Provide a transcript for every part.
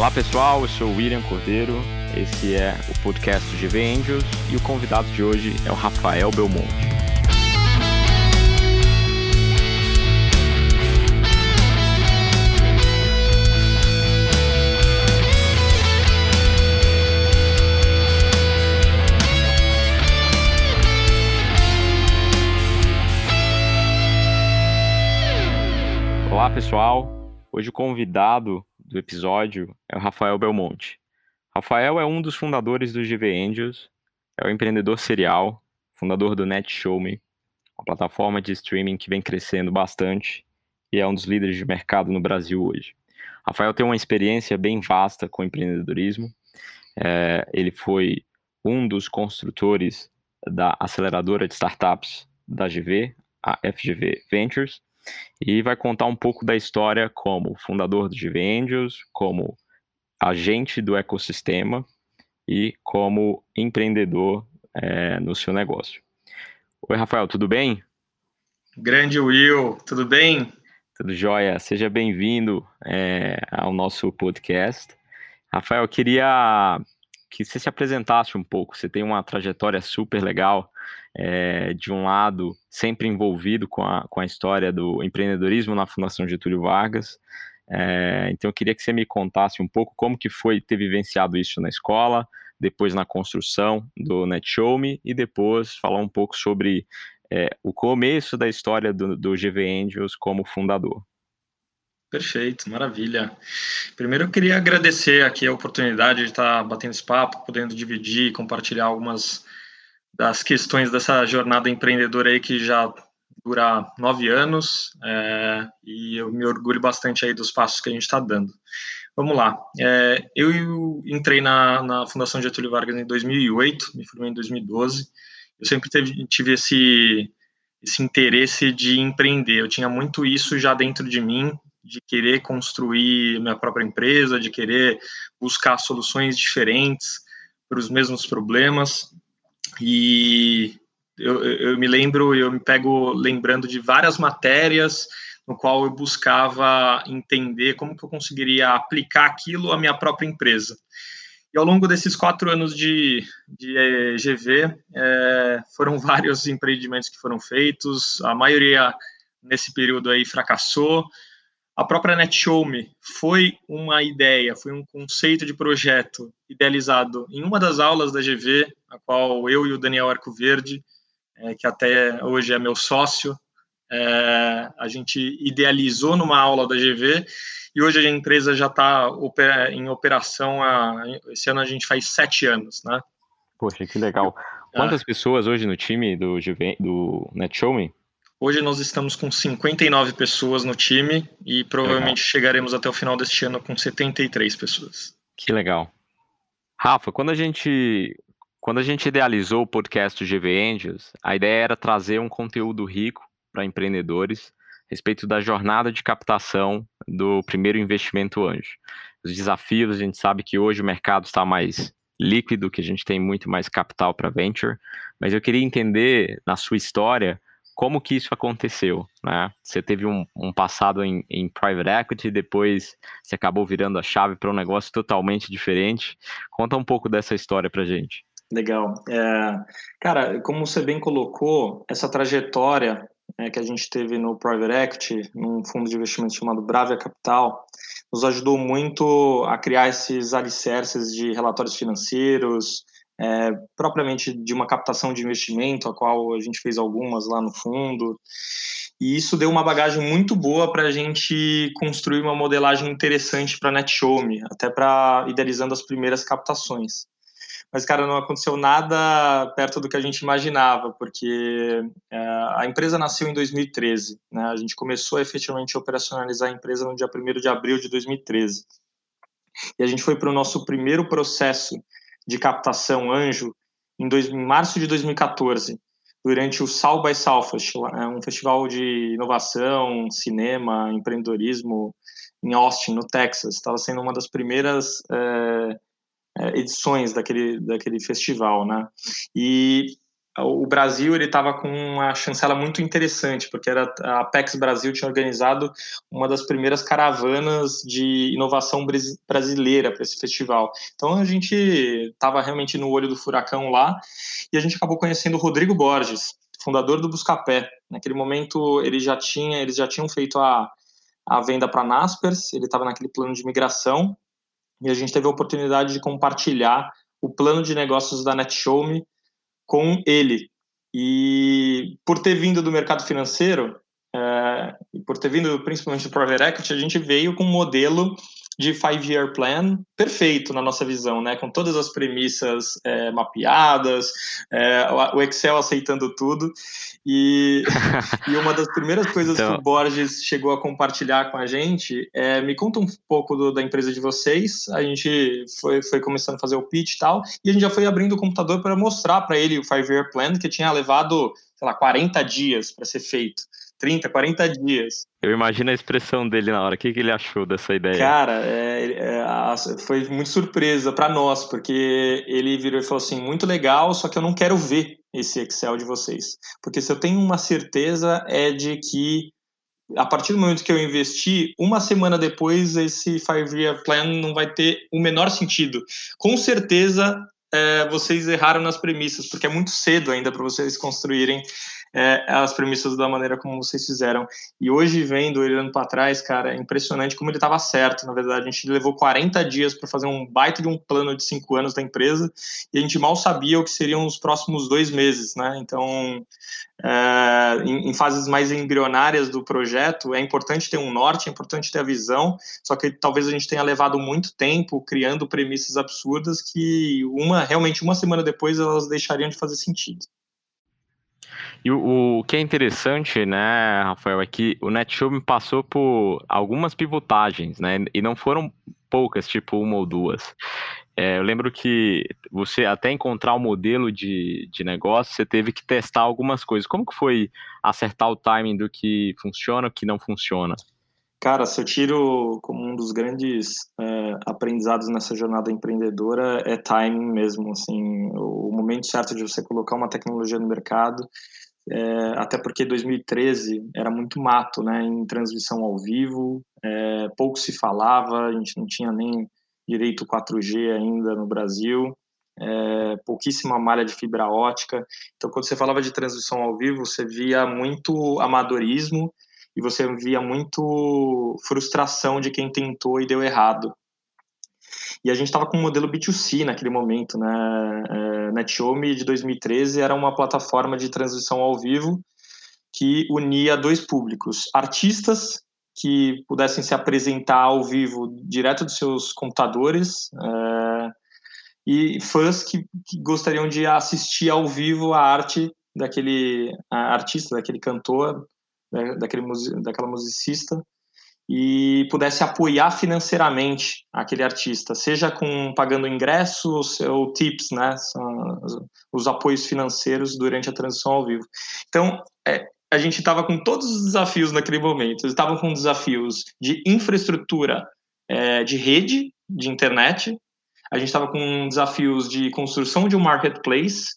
Olá pessoal, eu sou o William Cordeiro, esse é o podcast GV Angels e o convidado de hoje é o Rafael Belmonte. Olá pessoal, hoje o convidado do episódio é o Rafael Belmonte. Rafael é um dos fundadores do GV Angels, é o empreendedor serial, fundador do NetShowMe, uma plataforma de streaming que vem crescendo bastante e é um dos líderes de mercado no Brasil hoje. Rafael tem uma experiência bem vasta com empreendedorismo. É, ele foi um dos construtores da aceleradora de startups da GV, a FGV Ventures, e vai contar um pouco da história como fundador do GV Angels, como agente do ecossistema e como empreendedor é, no seu negócio. Oi, Rafael, tudo bem? Grande Will, tudo bem? Tudo jóia, seja bem-vindo é, ao nosso podcast. Rafael, eu queria que você se apresentasse um pouco. Você tem uma trajetória super legal é, de um lado, sempre envolvido com a, com a história do empreendedorismo na Fundação Getúlio Vargas. É, então, eu queria que você me contasse um pouco como que foi ter vivenciado isso na escola, depois na construção do NetShowMe e depois falar um pouco sobre é, o começo da história do, do GV Angels como fundador. Perfeito, maravilha. Primeiro eu queria agradecer aqui a oportunidade de estar batendo esse papo, podendo dividir e compartilhar algumas das questões dessa jornada empreendedora aí que já dura nove anos é, e eu me orgulho bastante aí dos passos que a gente está dando. Vamos lá. É, eu entrei na, na Fundação Getúlio Vargas em 2008, me formei em 2012. Eu sempre teve, tive esse, esse interesse de empreender. Eu tinha muito isso já dentro de mim, de querer construir minha própria empresa, de querer buscar soluções diferentes para os mesmos problemas. E eu, eu me lembro, eu me pego lembrando de várias matérias no qual eu buscava entender como que eu conseguiria aplicar aquilo à minha própria empresa. E ao longo desses quatro anos de, de GV, é, é, foram vários empreendimentos que foram feitos, a maioria nesse período aí fracassou, a própria NetShowMe foi uma ideia, foi um conceito de projeto idealizado em uma das aulas da GV, a qual eu e o Daniel Arcoverde, é, que até hoje é meu sócio, é, a gente idealizou numa aula da GV e hoje a empresa já está em operação, há, esse ano a gente faz sete anos, né? Poxa, que legal. Quantas pessoas hoje no time do, GV, do NetShowMe? Hoje nós estamos com 59 pessoas no time e provavelmente legal. chegaremos até o final deste ano com 73 pessoas. Que legal. Rafa, quando a gente quando a gente idealizou o podcast GV Angels, a ideia era trazer um conteúdo rico para empreendedores a respeito da jornada de captação do primeiro investimento anjo. Os desafios, a gente sabe que hoje o mercado está mais líquido, que a gente tem muito mais capital para venture, mas eu queria entender na sua história como que isso aconteceu, né? Você teve um, um passado em, em, private equity, depois você acabou virando a chave para um negócio totalmente diferente. Conta um pouco dessa história para gente. Legal. É, cara, como você bem colocou, essa trajetória né, que a gente teve no private equity, num fundo de investimento chamado Bravia Capital, nos ajudou muito a criar esses alicerces de relatórios financeiros, é, propriamente de uma captação de investimento, a qual a gente fez algumas lá no fundo. E isso deu uma bagagem muito boa para a gente construir uma modelagem interessante para a NetShowMe, até para idealizando as primeiras captações. Mas, cara, não aconteceu nada perto do que a gente imaginava, porque é, a empresa nasceu em 2013. Né? A gente começou a efetivamente operacionalizar a empresa no dia 1 de abril de 2013. E a gente foi para o nosso primeiro processo de captação anjo em, dois, em março de 2014, durante o South by Southwest, é um festival de inovação, cinema, empreendedorismo em Austin, no Texas. Estava sendo uma das primeiras é, edições daquele, daquele festival, né? E o Brasil ele estava com uma chancela muito interessante, porque era a Apex Brasil tinha organizado uma das primeiras caravanas de inovação brasileira para esse festival. Então a gente estava realmente no olho do furacão lá e a gente acabou conhecendo o Rodrigo Borges, fundador do Buscapé. Naquele momento ele já tinha, eles já tinham feito a, a venda para Naspers, ele estava naquele plano de migração e a gente teve a oportunidade de compartilhar o plano de negócios da NetShowme com ele. E por ter vindo do mercado financeiro, é, por ter vindo principalmente do Private Equity, a gente veio com um modelo de five-year plan perfeito na nossa visão, né? Com todas as premissas é, mapeadas, é, o Excel aceitando tudo. E, e uma das primeiras coisas então... que o Borges chegou a compartilhar com a gente é me conta um pouco do, da empresa de vocês. A gente foi, foi começando a fazer o pitch e tal, e a gente já foi abrindo o computador para mostrar para ele o five-year plan que tinha levado, sei lá, 40 dias para ser feito. 30, 40 dias. Eu imagino a expressão dele na hora. O que, que ele achou dessa ideia? Cara, é, é, foi muito surpresa para nós, porque ele virou e falou assim: muito legal, só que eu não quero ver esse Excel de vocês. Porque se eu tenho uma certeza é de que a partir do momento que eu investi, uma semana depois esse five year plan não vai ter o menor sentido. Com certeza é, vocês erraram nas premissas, porque é muito cedo ainda para vocês construírem é, as premissas da maneira como vocês fizeram. E hoje, vendo, olhando para trás, cara, é impressionante como ele estava certo. Na verdade, a gente levou 40 dias para fazer um baita de um plano de cinco anos da empresa e a gente mal sabia o que seriam os próximos dois meses, né? Então, é, em, em, fases mais embrionárias do projeto, é importante ter um norte, é importante ter a visão, só que talvez a gente tenha levado muito tempo criando premissas absurdas que uma realmente uma semana depois elas deixariam de fazer sentido. E o, o, que é interessante, né, Rafael, é que o Netshow passou por algumas pivotagens, né, e não foram poucas, tipo uma ou duas. É, eu lembro que você, até encontrar o um modelo de, de negócio, você teve que testar algumas coisas. Como que foi acertar o timing do que funciona e o que não funciona? Cara, se eu tiro como um dos grandes é, aprendizados nessa jornada empreendedora é timing mesmo, assim, o momento certo de você colocar uma tecnologia no mercado é, até porque 2013 era muito mato, né, em transmissão ao vivo, é, pouco se falava, a gente não tinha nem direito 4G ainda no Brasil, é, pouquíssima malha de fibra ótica. Então, quando você falava de transmissão ao vivo, você via muito amadorismo e você via muito frustração de quem tentou e deu errado. E a gente estava com um modelo B2C naquele momento, né? É, NetShowme de 2013 era uma plataforma de transmissão ao vivo que unia dois públicos: artistas que pudessem se apresentar ao vivo direto dos seus computadores é, e fãs que, que, gostariam de assistir ao vivo a arte daquele artista, daquele cantor, daquele, daquela musicista e pudesse apoiar financeiramente aquele artista, seja com pagando ingressos ou tips, né, são os apoios financeiros durante a transição ao vivo. Então, é, a gente estava com todos os desafios naquele momento. Estavam com desafios de infraestrutura é, de rede, de internet. A gente estava com desafios de construção de um marketplace.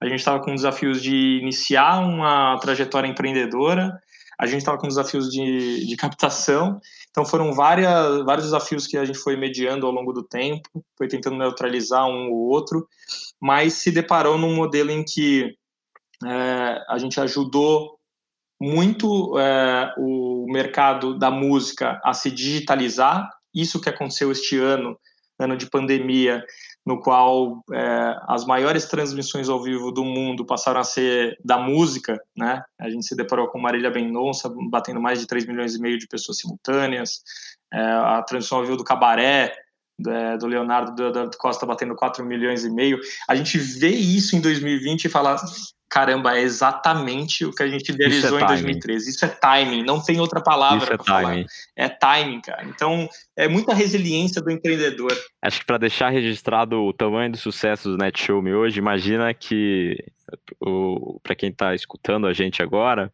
A gente estava com desafios de iniciar uma trajetória empreendedora a gente estava com desafios de, de captação, então foram várias, vários desafios que a gente foi mediando ao longo do tempo, foi tentando neutralizar um ou outro, mas se deparou num modelo em que é, a gente ajudou muito é, o mercado da música a se digitalizar, isso que aconteceu este ano, ano de pandemia, no qual é, as maiores transmissões ao vivo do mundo passaram a ser da música, né? A gente se deparou com Marília Mendonça batendo mais de 3 milhões e meio de pessoas simultâneas, é, a transmissão ao vivo do Cabaré, é, do Leonardo do Costa batendo 4 milhões e meio. A gente vê isso em 2020 e fala, caramba, é exatamente o que a gente idealizou é em 2013. Isso é timing, não tem outra palavra para é falar. Timing. É timing, cara. Então, é muita resiliência do empreendedor. Acho que para deixar registrado o tamanho do sucesso do Netshow Me hoje, imagina que para quem está escutando a gente agora,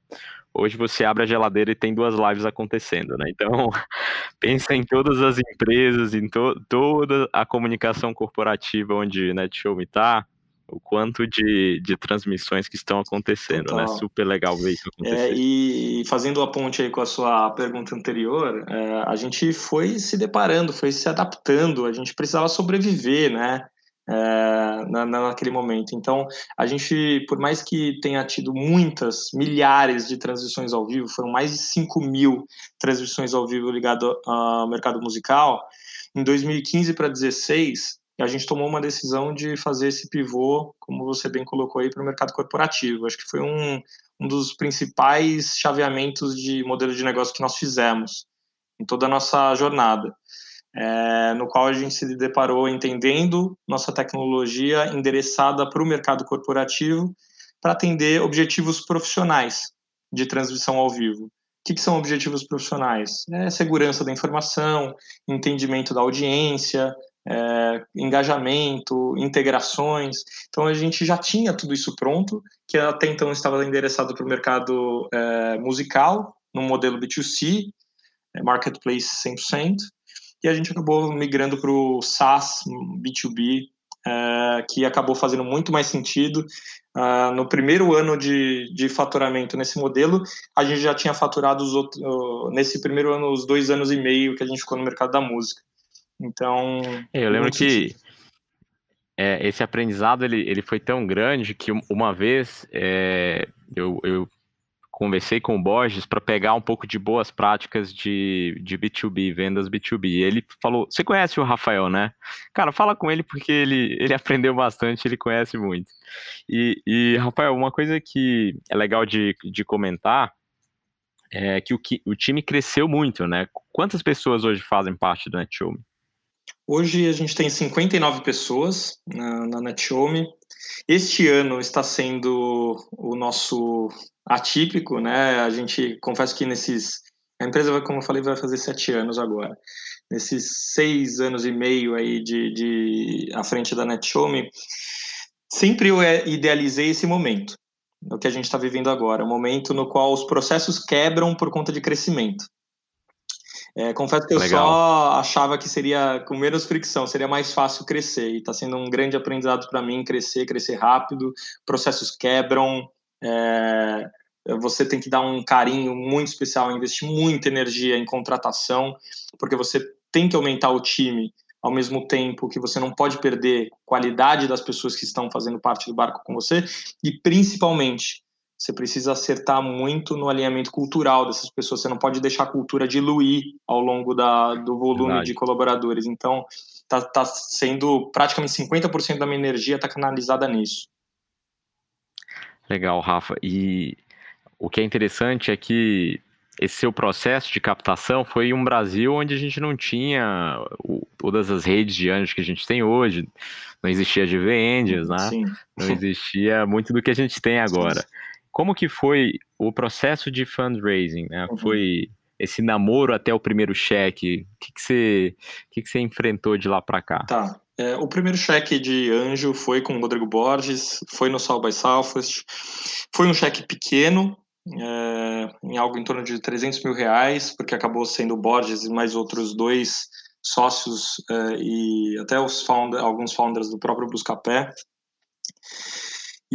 hoje você abre a geladeira e tem duas lives acontecendo, né? Então, pensa em todas as empresas, em to toda a comunicação corporativa onde Netshow Me está, o quanto de, de transmissões que estão acontecendo, né? Total. né? Super legal ver isso acontecer. É, e fazendo a ponte aí com a sua pergunta anterior, é, a gente foi se deparando, foi se adaptando, a gente precisava sobreviver, né? É, na, naquele momento. Então, a gente, por mais que tenha tido muitas, milhares de transmissões ao vivo, foram mais de 5 mil transmissões ao vivo ligado ao mercado musical, em 2015 para 2016, a gente tomou uma decisão de fazer esse pivô, como você bem colocou aí, para o mercado corporativo. Acho que foi um, um dos principais chaveamentos de modelo de negócio que nós fizemos em toda a nossa jornada, é, no qual a gente se deparou entendendo nossa tecnologia endereçada para o mercado corporativo para atender objetivos profissionais de transmissão ao vivo. O que, que são objetivos profissionais? É segurança da informação, entendimento da audiência, é, engajamento, integrações. Então a gente já tinha tudo isso pronto, que até então estava endereçado para o mercado é, musical, no modelo B2C, é, marketplace 100%, e a gente acabou migrando para o SaaS B2B, é, que acabou fazendo muito mais sentido. Uh, no primeiro ano de, de faturamento nesse modelo, a gente já tinha faturado nesse primeiro ano, os dois anos e meio que a gente ficou no mercado da música. Então. É, eu lembro que é, esse aprendizado ele, ele foi tão grande que uma vez é, eu, eu conversei com o Borges para pegar um pouco de boas práticas de, de B2B, vendas B2B. E ele falou: Você conhece o Rafael, né? Cara, fala com ele porque ele, ele aprendeu bastante, ele conhece muito. E, e Rafael, uma coisa que é legal de, de comentar é que o, o time cresceu muito, né? Quantas pessoas hoje fazem parte do NetShow? Hoje a gente tem 59 pessoas na, na NetHome. Este ano está sendo o nosso atípico, né? A gente confesso que nesses a empresa como eu falei, vai fazer sete anos agora. Nesses seis anos e meio aí de, de à frente da NetHome, sempre eu é, idealizei esse momento, o que a gente está vivendo agora, o momento no qual os processos quebram por conta de crescimento. É, confesso que eu Legal. só achava que seria com menos fricção, seria mais fácil crescer. E está sendo um grande aprendizado para mim crescer, crescer rápido. Processos quebram. É, você tem que dar um carinho muito especial, investir muita energia em contratação, porque você tem que aumentar o time ao mesmo tempo que você não pode perder qualidade das pessoas que estão fazendo parte do barco com você e principalmente você precisa acertar muito no alinhamento cultural dessas pessoas. Você não pode deixar a cultura diluir ao longo da, do volume Verdade. de colaboradores. Então, tá, tá sendo praticamente 50% da minha energia está canalizada nisso. Legal, Rafa. E o que é interessante é que esse seu processo de captação foi em um Brasil onde a gente não tinha todas as redes de anjos que a gente tem hoje, não existia GV Angels, né? Sim. Não existia muito do que a gente tem agora. Sim. Como que foi o processo de fundraising? Né? Uhum. Foi esse namoro até o primeiro cheque? O que, que, você, que, que você enfrentou de lá para cá? Tá. É, o primeiro cheque de anjo foi com o Rodrigo Borges, foi no South by Southwest. Foi um cheque pequeno, é, em algo em torno de 300 mil reais, porque acabou sendo o Borges e mais outros dois sócios é, e até os founder, alguns founders do próprio Buscapé.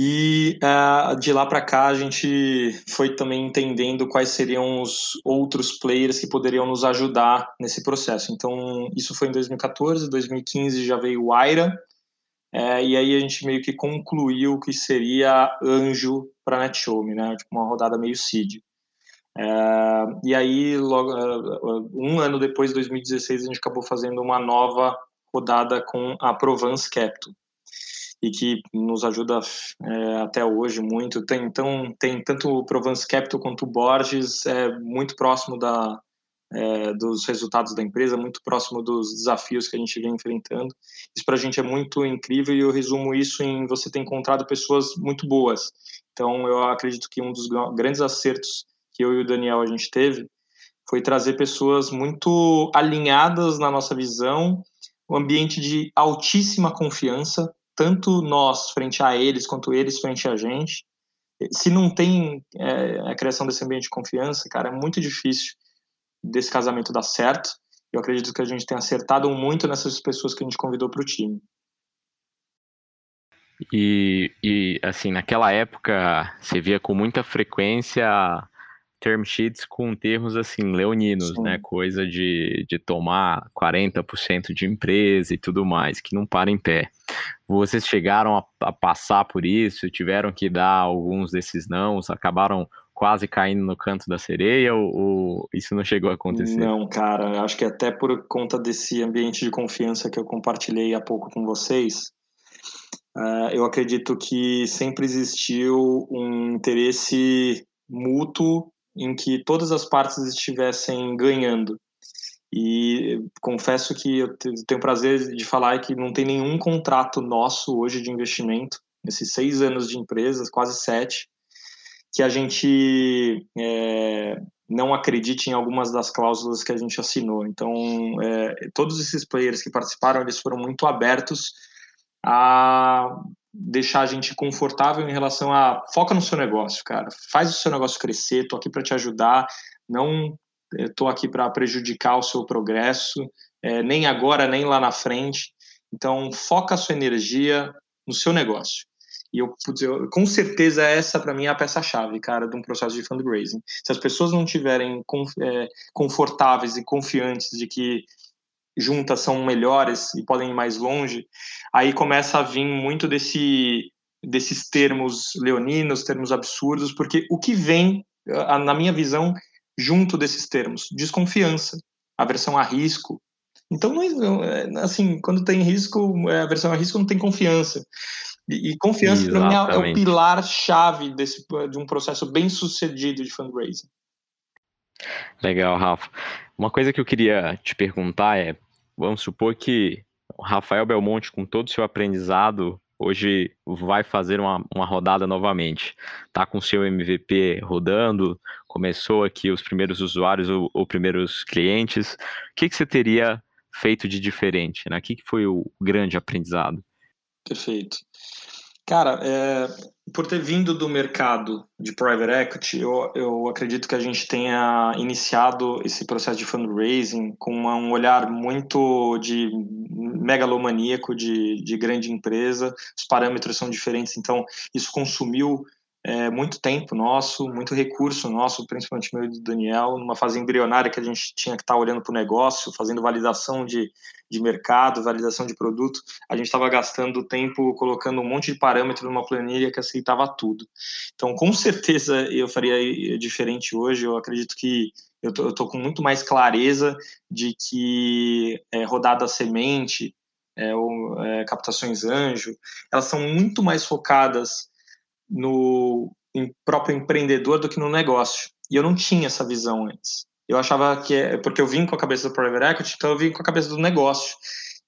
E uh, de lá para cá a gente foi também entendendo quais seriam os outros players que poderiam nos ajudar nesse processo. Então, isso foi em 2014, 2015 já veio o Aira, é, e aí a gente meio que concluiu que seria anjo para a NetShowme, né? Tipo uma rodada meio seed. É, e aí, logo, uh, um ano depois, 2016, a gente acabou fazendo uma nova rodada com a Provence Capital e que nos ajuda é, até hoje muito. Tem, então, tem tanto o Provence Capital quanto o Borges, é muito próximo da, é, dos resultados da empresa, muito próximo dos desafios que a gente vem enfrentando. Isso para a gente é muito incrível e eu resumo isso em você ter encontrado pessoas muito boas. Então, eu acredito que um dos grandes acertos que eu e o Daniel a gente teve foi trazer pessoas muito alinhadas na nossa visão, um ambiente de altíssima confiança, tanto nós frente a eles quanto eles frente a gente. Se não tem é, a criação desse ambiente de confiança, cara, é muito difícil desse casamento dar certo. Eu acredito que a gente tem acertado muito nessas pessoas que a gente convidou para o time. E, e, assim, naquela época, você via com muita frequência term sheets com termos assim, leoninos, Sim. né? Coisa de, de tomar 40% de empresa e tudo mais, que não para em pé. Vocês chegaram a, a, passar por isso, tiveram que dar alguns desses nãos, acabaram quase caindo no canto da sereia ou, ou isso não chegou a acontecer? Não, cara, acho que até por conta desse ambiente de confiança que eu compartilhei há pouco com vocês, uh, eu acredito que sempre existiu um interesse mútuo em que todas as partes estivessem ganhando. E confesso que eu tenho prazer de falar que não tem nenhum contrato nosso hoje de investimento, nesses seis anos de empresas, quase sete, que a gente é, não acredite em algumas das cláusulas que a gente assinou. Então, é, todos esses players que participaram, eles foram muito abertos a deixar a gente confortável em relação a foca no seu negócio, cara. Faz o seu negócio crescer, tô aqui para te ajudar, não estou aqui para prejudicar o seu progresso, é, nem agora, nem lá na frente. Então, foca a sua energia no seu negócio. E eu, eu com certeza essa para mim é a peça-chave, cara, de um processo de fundraising. Se as pessoas não tiverem é, confortáveis e confiantes de que juntas são melhores e podem ir mais longe, aí começa a vir muito desse desses termos leoninos, termos absurdos, porque o que vem, na minha visão, junto desses termos, desconfiança, aversão a risco. Então, é, assim, quando tem risco, é, aversão a risco não tem confiança. E, e confiança, para mim, é, é o pilar-chave desse, de um processo bem sucedido de fundraising. Legal, Rafa. Uma coisa que eu queria te perguntar é, vamos supor que Rafael Belmonte, com todo o seu aprendizado, hoje vai fazer uma, uma rodada novamente. Tá com seu MVP rodando, começou aqui os primeiros usuários ou, ou primeiros clientes. O que, que você teria feito de diferente? Né? O que, que foi o grande aprendizado? Perfeito. Cara, é, por ter vindo do mercado de private equity, eu, eu acredito que a gente tenha iniciado esse processo de fundraising com um olhar muito de megalomaníaco de, de grande empresa. Os parâmetros são diferentes, então isso consumiu é, muito tempo nosso, muito recurso nosso, principalmente meu e do Daniel, numa fase embrionária que a gente tinha que estar tá olhando para o negócio, fazendo validação de, de mercado, validação de produto. A gente estava gastando tempo colocando um monte de parâmetros numa planilha que aceitava tudo. Então, com certeza, eu faria diferente hoje. Eu acredito que eu tô, tô com muito mais clareza de que é, rodada semente, é, ou, é, captações anjo, elas são muito mais focadas no próprio empreendedor do que no negócio. E eu não tinha essa visão antes. Eu achava que é porque eu vim com a cabeça do private equity, então eu vim com a cabeça do negócio.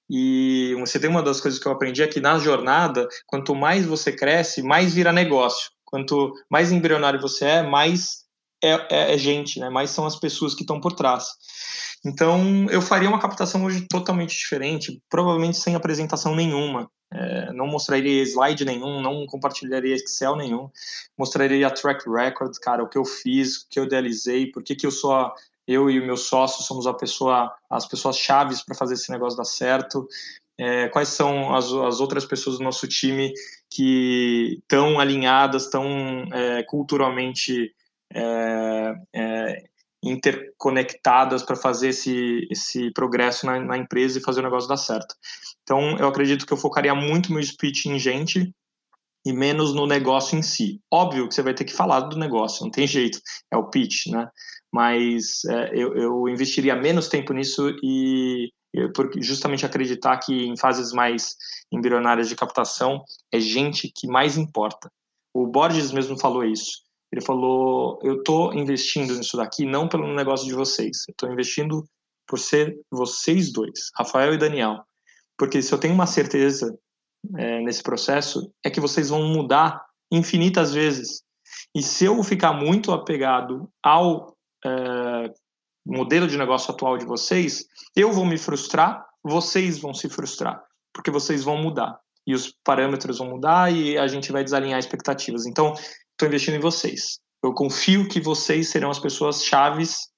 E você tem uma das coisas que eu aprendi é que na jornada, quanto mais você cresce, mais vira negócio. Quanto mais embrionário você é, mais é, é, é gente, né? Mais são as pessoas que estão por trás. Então, eu faria uma captação hoje totalmente diferente, provavelmente sem apresentação nenhuma. É, não mostraria slide nenhum, não compartilharia Excel nenhum, mostraria track record, cara, o que eu fiz, o que eu idealizei, por que, que eu sou a, eu e o meu sócio somos a pessoa, as pessoas chaves para fazer esse negócio dar certo. É, quais são as, as outras pessoas do nosso time que estão alinhadas, estão é, culturalmente é, é interconectadas para fazer esse, esse progresso na, na, empresa e fazer o negócio dar certo. Então, eu acredito que eu focaria muito meu speech em gente e menos no negócio em si. Óbvio que você vai ter que falar do negócio, não tem jeito, é o pitch, né? Mas é, eu, eu investiria menos tempo nisso e porque justamente acreditar que em fases mais embrionárias de captação é gente que mais importa. O Borges mesmo falou isso. Ele falou: eu estou investindo nisso daqui não pelo negócio de vocês, eu estou investindo por ser vocês dois, Rafael e Daniel. Porque se eu tenho uma certeza é, nesse processo, é que vocês vão mudar infinitas vezes. E se eu ficar muito apegado ao é, modelo de negócio atual de vocês, eu vou me frustrar, vocês vão se frustrar, porque vocês vão mudar. E os parâmetros vão mudar e a gente vai desalinhar expectativas. Então, estou investindo em vocês. Eu confio que vocês serão as pessoas chaves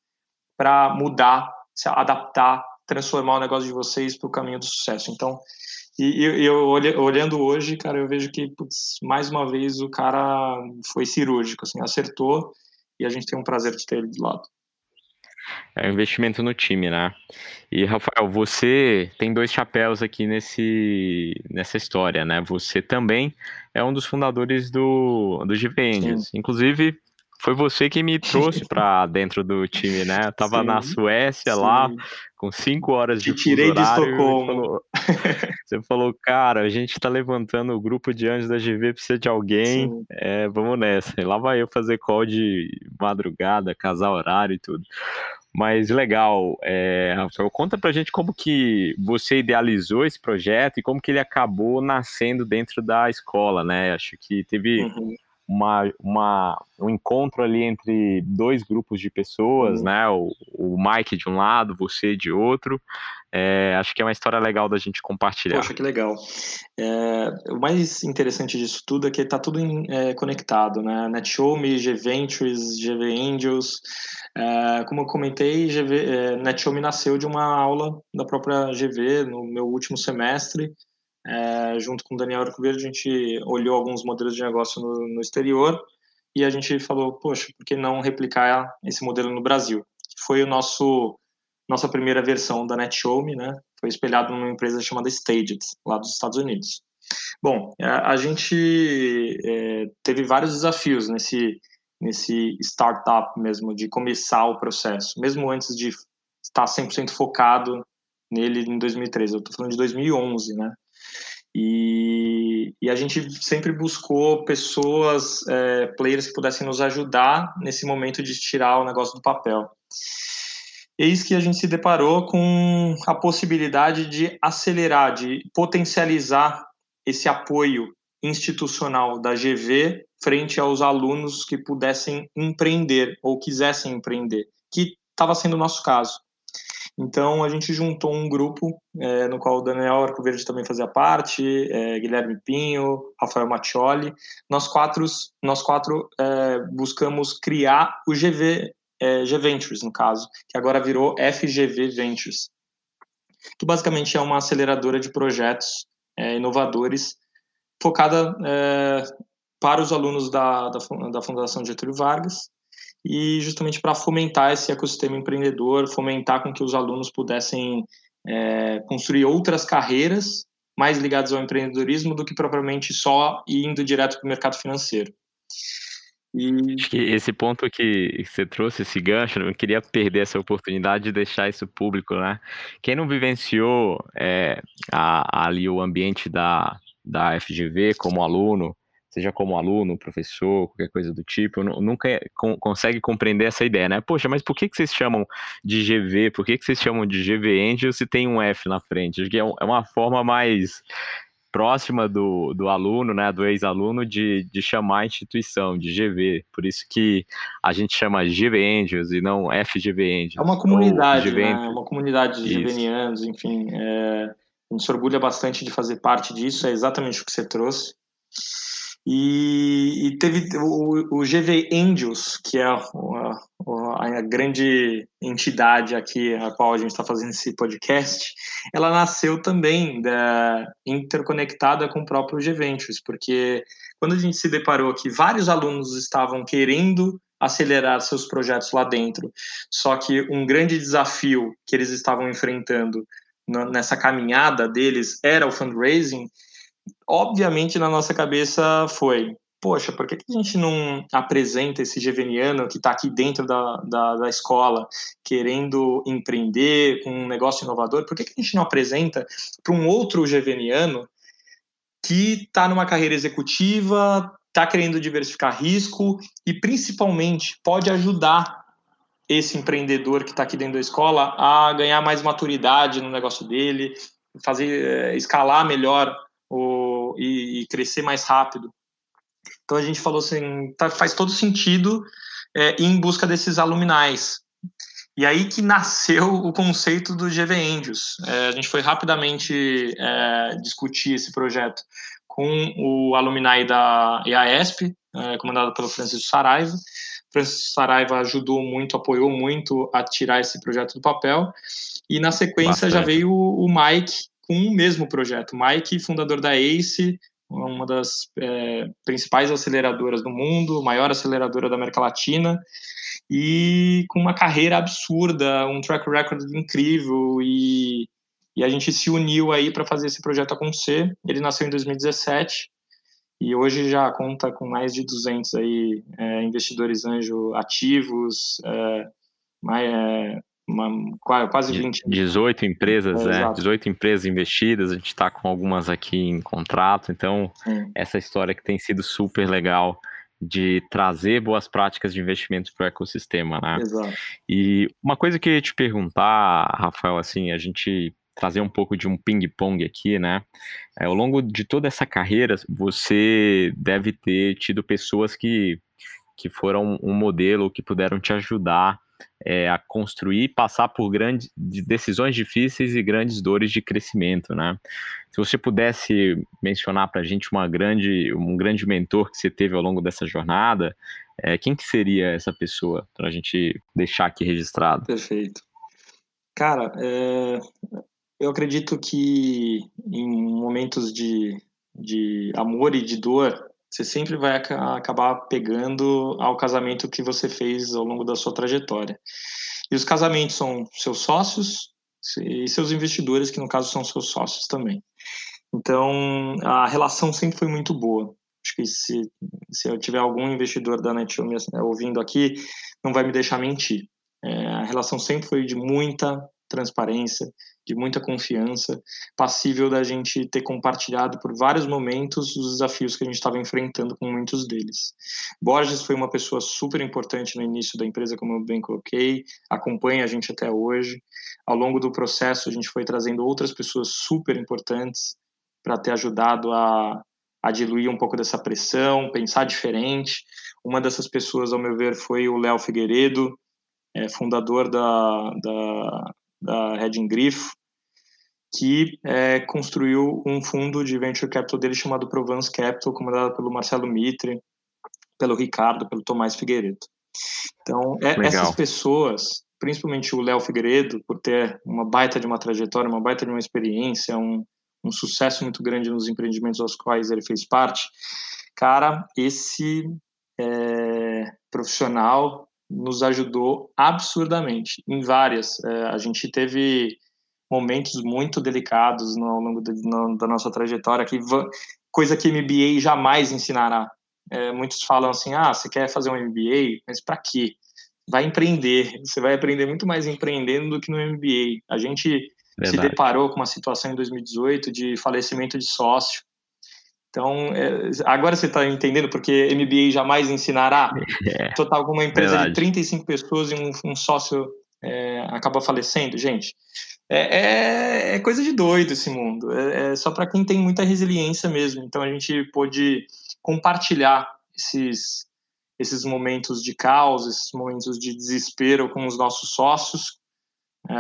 para mudar, se adaptar, transformar o negócio de vocês para o caminho do sucesso. Então, E eu, olhando hoje, cara, eu vejo que, putz, mais uma vez, o cara foi cirúrgico, assim, acertou e a gente tem um prazer de ter ele do lado. É um investimento no time, né? E, Rafael, você tem dois chapéus aqui nesse, nessa história, né? Você também é um dos fundadores do, do GPNs. Inclusive, foi você que me trouxe para dentro do time, né? Eu tava sim, na Suécia sim. lá, com cinco horas de Te tirei de Estocolmo. Falou, você falou, cara, a gente tá levantando o grupo de anjos da GV, precisa de alguém, é, vamos nessa. E lá vai eu fazer call de madrugada, casar horário e tudo. Mas legal, é, Rafael, conta pra gente como que você idealizou esse projeto e como que ele acabou nascendo dentro da escola, né? Acho que teve uhum uma, uma, um encontro ali entre dois grupos de pessoas, uhum. né? O, o Mike de um lado, você de outro. É, acho que é uma história legal da gente compartilhar. Poxa, que legal. É, o mais interessante disso tudo é que está tudo em, é, conectado, né? NetShowme, GVentures, GV Angels. É, como eu comentei, GV, é, NetShowme nasceu de uma aula da própria GV no meu último semestre é, junto com o Daniel Arcoverde, a gente olhou alguns modelos de negócio no, no, exterior e a gente falou, poxa, por que não replicar esse modelo no Brasil? Foi o nosso nossa primeira versão da NetShowme, né? Foi espelhado numa empresa chamada Staged, lá dos Estados Unidos. Bom, a, a gente é, teve vários desafios nesse nesse startup mesmo, de começar o processo, mesmo antes de estar 100% focado nele em 2013. Eu estou falando de 2011, né? E, e, a gente sempre buscou pessoas, é, players que pudessem nos ajudar nesse momento de tirar o negócio do papel. Eis que a gente se deparou com a possibilidade de acelerar, de potencializar esse apoio institucional da GV frente aos alunos que pudessem empreender ou quisessem empreender, que estava sendo o nosso caso. Então a gente juntou um grupo é, no qual o Daniel Arcoverde também fazia parte, é, Guilherme Pinho, Rafael Maccioli. Nós quatro, nós quatro é, buscamos criar o GV, G Ventures, no caso, que agora virou FGV Ventures, que basicamente é uma aceleradora de projetos inovadores focada para os alunos da, da, da Fundação Getúlio Vargas e justamente para fomentar esse ecossistema empreendedor, fomentar com que os alunos pudessem é, construir outras carreiras mais ligadas ao empreendedorismo do que propriamente só indo direto para o mercado financeiro. E... Acho que esse ponto que você trouxe, esse gancho, eu queria perder essa oportunidade de deixar isso público, né? Quem não vivenciou é, a, ali o ambiente da, da FGV como aluno, seja como aluno, professor, qualquer coisa do tipo, nunca é, consegue compreender essa ideia, né? Poxa, mas por que, que vocês chamam de GV? Por que, que vocês chamam de GV Angel se tem um F na frente? Acho que é, é uma forma mais próxima do, do aluno, né, do ex-aluno, de, de chamar a instituição, de GV. Por isso que a gente chama GV Angels e não FGV Angels. É uma comunidade, né? É uma comunidade de GVnianos, enfim. É, a gente se orgulha bastante de fazer parte disso, é exatamente o que você trouxe. E, e teve o, o, GV Angels, que é a, a, a, grande entidade aqui a qual a gente está fazendo esse podcast, ela nasceu também da, interconectada com o próprio G Ventures, porque quando a gente se deparou que vários alunos estavam querendo acelerar seus projetos lá dentro, só que um grande desafio que eles estavam enfrentando nessa caminhada deles era o fundraising, obviamente na nossa cabeça foi poxa, por que, a gente não apresenta esse geveniano que está aqui dentro da, da, da, escola, querendo empreender com um negócio inovador, por que, que a gente não apresenta para um outro geveniano que está numa carreira executiva, está querendo diversificar risco e, principalmente, pode ajudar esse empreendedor que está aqui dentro da escola a ganhar mais maturidade no negócio dele, fazer eh, escalar melhor o, e, e, crescer mais rápido. Então a gente falou assim, tá, faz todo sentido é, ir em busca desses aluminais. E aí que nasceu o conceito do GV Angels. É, a gente foi rapidamente é, discutir esse projeto com o alumni da EASP, é, comandado pelo Francisco Saraiva. Francisco Saraiva ajudou muito, apoiou muito a tirar esse projeto do papel. E na sequência Bastante. já veio o, o Mike, com o mesmo projeto. Mike, fundador da ACE, uma das é, principais aceleradoras do mundo, maior aceleradora da América Latina, e com uma carreira absurda, um track record incrível, e, e a gente se uniu aí para fazer esse projeto acontecer. Ele nasceu em 2017 e hoje já conta com mais de 200 aí, é, investidores anjo ativos, é, mais, é, uma, quase 20. 18 empresas, é, é 18 empresas investidas, a gente está com algumas aqui em contrato, então Sim. essa história que tem sido super legal de trazer boas práticas de investimentos para o ecossistema, né? Exato. E uma coisa que eu ia te perguntar, Rafael, assim, a gente trazer um pouco de um ping-pong aqui, né? É, ao longo de toda essa carreira, você deve ter tido pessoas que, que foram um modelo, que puderam te ajudar é, a construir, passar por grandes decisões difíceis e grandes dores de crescimento, né? Se você pudesse mencionar para a gente uma grande, um grande mentor que você teve ao longo dessa jornada, é, quem que seria essa pessoa para a gente deixar aqui registrado? Perfeito. Cara, é, eu acredito que em momentos de, de amor e de dor, você sempre vai acabar pegando ao casamento que você fez ao longo da sua trajetória. E os casamentos são seus sócios e seus investidores, que no caso são seus sócios também. Então, a relação sempre foi muito boa. Acho que se, se eu tiver algum investidor da Netshow ouvindo aqui, não vai me deixar mentir. É, a relação sempre foi de muita transparência, de muita confiança, passível da gente ter compartilhado por vários momentos os desafios que a gente estava enfrentando com muitos deles. Borges foi uma pessoa super importante no início da empresa, como eu bem coloquei, acompanha a gente até hoje. Ao longo do processo, a gente foi trazendo outras pessoas super importantes para ter ajudado a, a diluir um pouco dessa pressão, pensar diferente. Uma dessas pessoas, ao meu ver, foi o Léo Figueiredo, é, fundador da, da da Redding Grifo, que é, construiu um fundo de venture capital dele chamado Provence Capital, comandado pelo Marcelo Mitre, pelo Ricardo, pelo Tomás Figueiredo. Então, é, essas pessoas, principalmente o Léo Figueiredo, por ter uma baita de uma trajetória, uma baita de uma experiência, um, um sucesso muito grande nos empreendimentos aos quais ele fez parte, cara, esse é, profissional nos ajudou absurdamente em várias. É, a gente teve momentos muito delicados no, ao longo de, no, da nossa trajetória, que coisa que MBA jamais ensinará. É, muitos falam assim: ah, você quer fazer um MBA, mas para quê? Vai empreender. Você vai aprender muito mais empreendendo do que no MBA. A gente Verdade. se deparou com uma situação em 2018 de falecimento de sócio então, é, agora você está entendendo porque MBA jamais ensinará. É, Total, uma empresa verdade. de 35 pessoas e um, um sócio é, acaba falecendo, gente. É, é, é, coisa de doido esse mundo. É, é só para quem tem muita resiliência mesmo. Então, a gente pôde compartilhar esses, esses momentos de caos, esses momentos de desespero com os nossos sócios. É,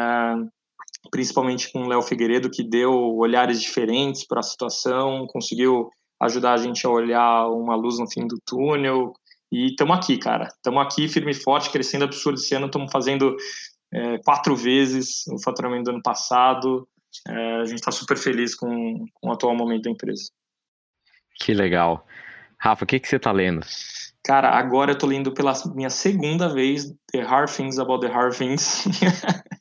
principalmente com o Léo Figueiredo, que deu olhares diferentes para a situação, conseguiu ajudar a gente a olhar uma luz no fim do túnel. E estamos aqui, cara. Estamos aqui firme e forte, crescendo absurdo esse ano. Estamos fazendo é, quatro vezes o faturamento do ano passado. É, a gente está super feliz com, com o atual momento da empresa. Que legal. Rafa, o que, que você está lendo? Cara, agora eu estou lendo pela minha segunda vez The Hard Things About the Hard Things.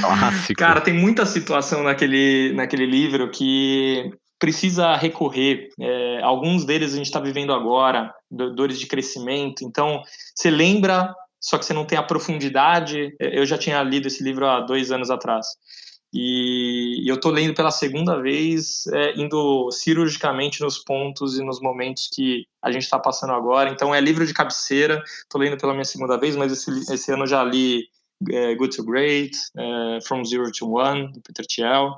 Clássico. Cara, tem muita situação naquele, naquele livro que precisa recorrer. É, alguns deles a gente está vivendo agora, dores de crescimento. Então, você lembra, só que você não tem a profundidade. É, eu já tinha lido esse livro há dois anos atrás. E, eu estou lendo pela segunda vez, é, indo cirurgicamente nos pontos e nos momentos que a gente está passando agora. Então, é livro de cabeceira. Estou lendo pela minha segunda vez, mas esse, esse ano já li é, Good to Great, é, From Zero to One, do Peter Thiel.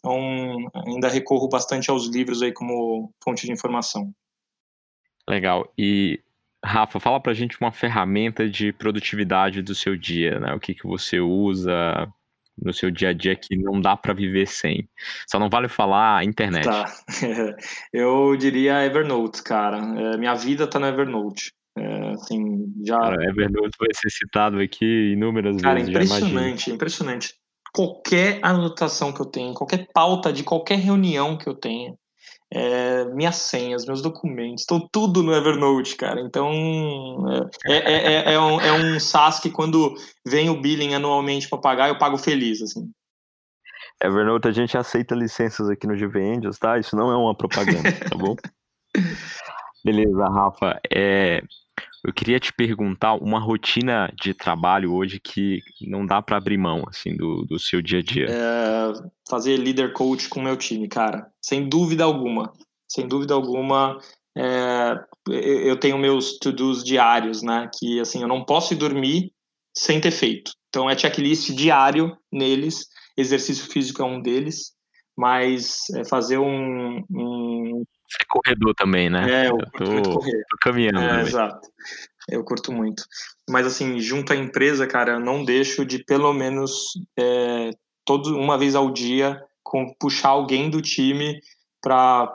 Então, ainda recorro bastante aos livros aí como fonte de informação. Legal. E, Rafa, fala pra gente uma ferramenta de produtividade do seu dia, né? O que, que você usa no seu dia a dia que não dá para viver sem. Só não vale falar internet. Tá. Eu diria Evernote, cara. É, minha vida tá no Evernote. É, assim, já... Cara, Evernote vai ser citado aqui inúmeras cara, vezes. Cara, impressionante, impressionante qualquer anotação que eu tenho, qualquer pauta de qualquer reunião que eu tenha, é, minhas senhas, meus documentos, estão tudo no Evernote, cara. Então, é, é, é, é um, é um SaaS que quando vem o billing anualmente para pagar, eu pago feliz, assim. Evernote, a gente aceita licenças aqui no GV Angels, tá? Isso não é uma propaganda, tá bom? Beleza, Rafa. É, eu queria te perguntar uma rotina de trabalho hoje que não dá para abrir mão, assim, do, do seu dia a dia. É, fazer líder coach com meu time, cara. Sem dúvida alguma. Sem dúvida alguma, é, eu tenho meus to-dos diários, né? Que, assim, eu não posso ir dormir sem ter feito. Então, é checklist diário neles. Exercício físico é um deles. Mas é fazer um, um você é corredor também, né? É, eu, eu curto muito correr. Tô caminhando. É, exato. Eu curto muito. Mas assim, junto à empresa, cara, eu não deixo de pelo menos é, todo, uma vez ao dia com, puxar alguém do time para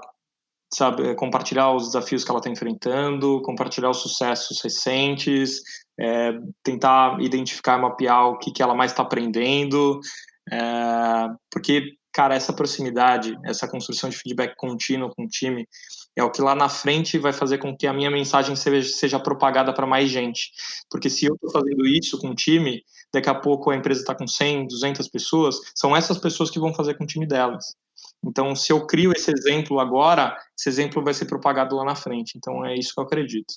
sabe, compartilhar os desafios que ela está enfrentando, compartilhar os sucessos recentes, é, tentar identificar, mapear o que, que ela mais está aprendendo, é, porque cara, essa proximidade, essa construção de feedback contínuo com o time, é o que lá na frente vai fazer com que a minha mensagem seja, seja propagada para mais gente. Porque se eu estou fazendo isso com o time, daqui a pouco a empresa está com 100, 200 pessoas, são essas pessoas que vão fazer com o time delas. Então, se eu crio esse exemplo agora, esse exemplo vai ser propagado lá na frente. Então, é isso que eu acredito.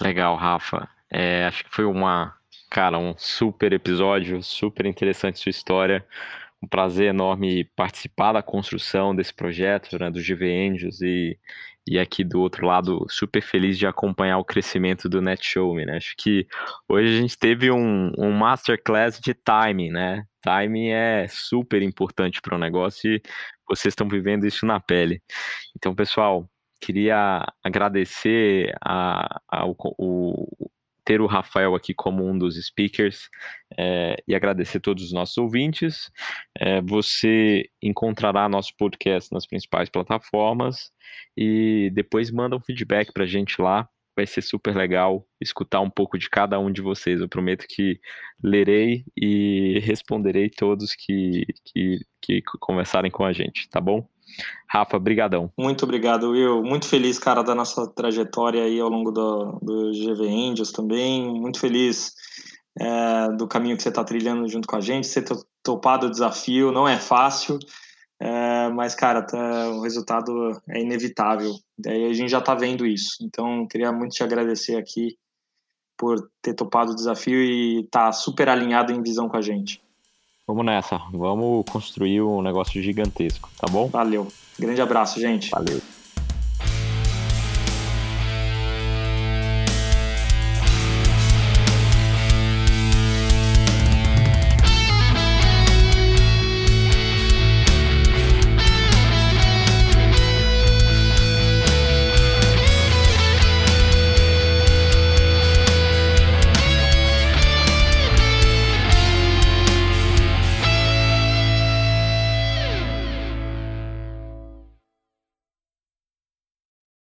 Legal, Rafa. É, acho que foi uma, cara, um super episódio, super interessante sua história um prazer enorme participar da construção desse projeto, né, do GV Angels e, e aqui do outro lado super feliz de acompanhar o crescimento do NetShowme, né? Acho que hoje a gente teve um, um masterclass de timing, né? Timing é super importante para o negócio e vocês estão vivendo isso na pele. Então, pessoal, queria agradecer a, a, o, ter o Rafael aqui como um dos speakers é, e agradecer a todos os nossos ouvintes. É, você encontrará nosso podcast nas principais plataformas e depois manda um feedback para a gente lá. Vai ser super legal escutar um pouco de cada um de vocês. Eu prometo que lerei e responderei todos que, que, que conversarem com a gente, tá bom? Rafa, brigadão. Muito obrigado, Will. Muito feliz, cara, da nossa trajetória aí ao longo do, do GV Angels também. Muito feliz é, do caminho que você está trilhando junto com a gente. Você topado o desafio não é fácil, é, mas, cara, tá, o resultado é inevitável. Daí a gente já está vendo isso. Então, queria muito te agradecer aqui por ter topado o desafio e estar tá super alinhado em visão com a gente. Vamos nessa. Vamos construir um negócio gigantesco, tá bom? Valeu. Grande abraço, gente. Valeu.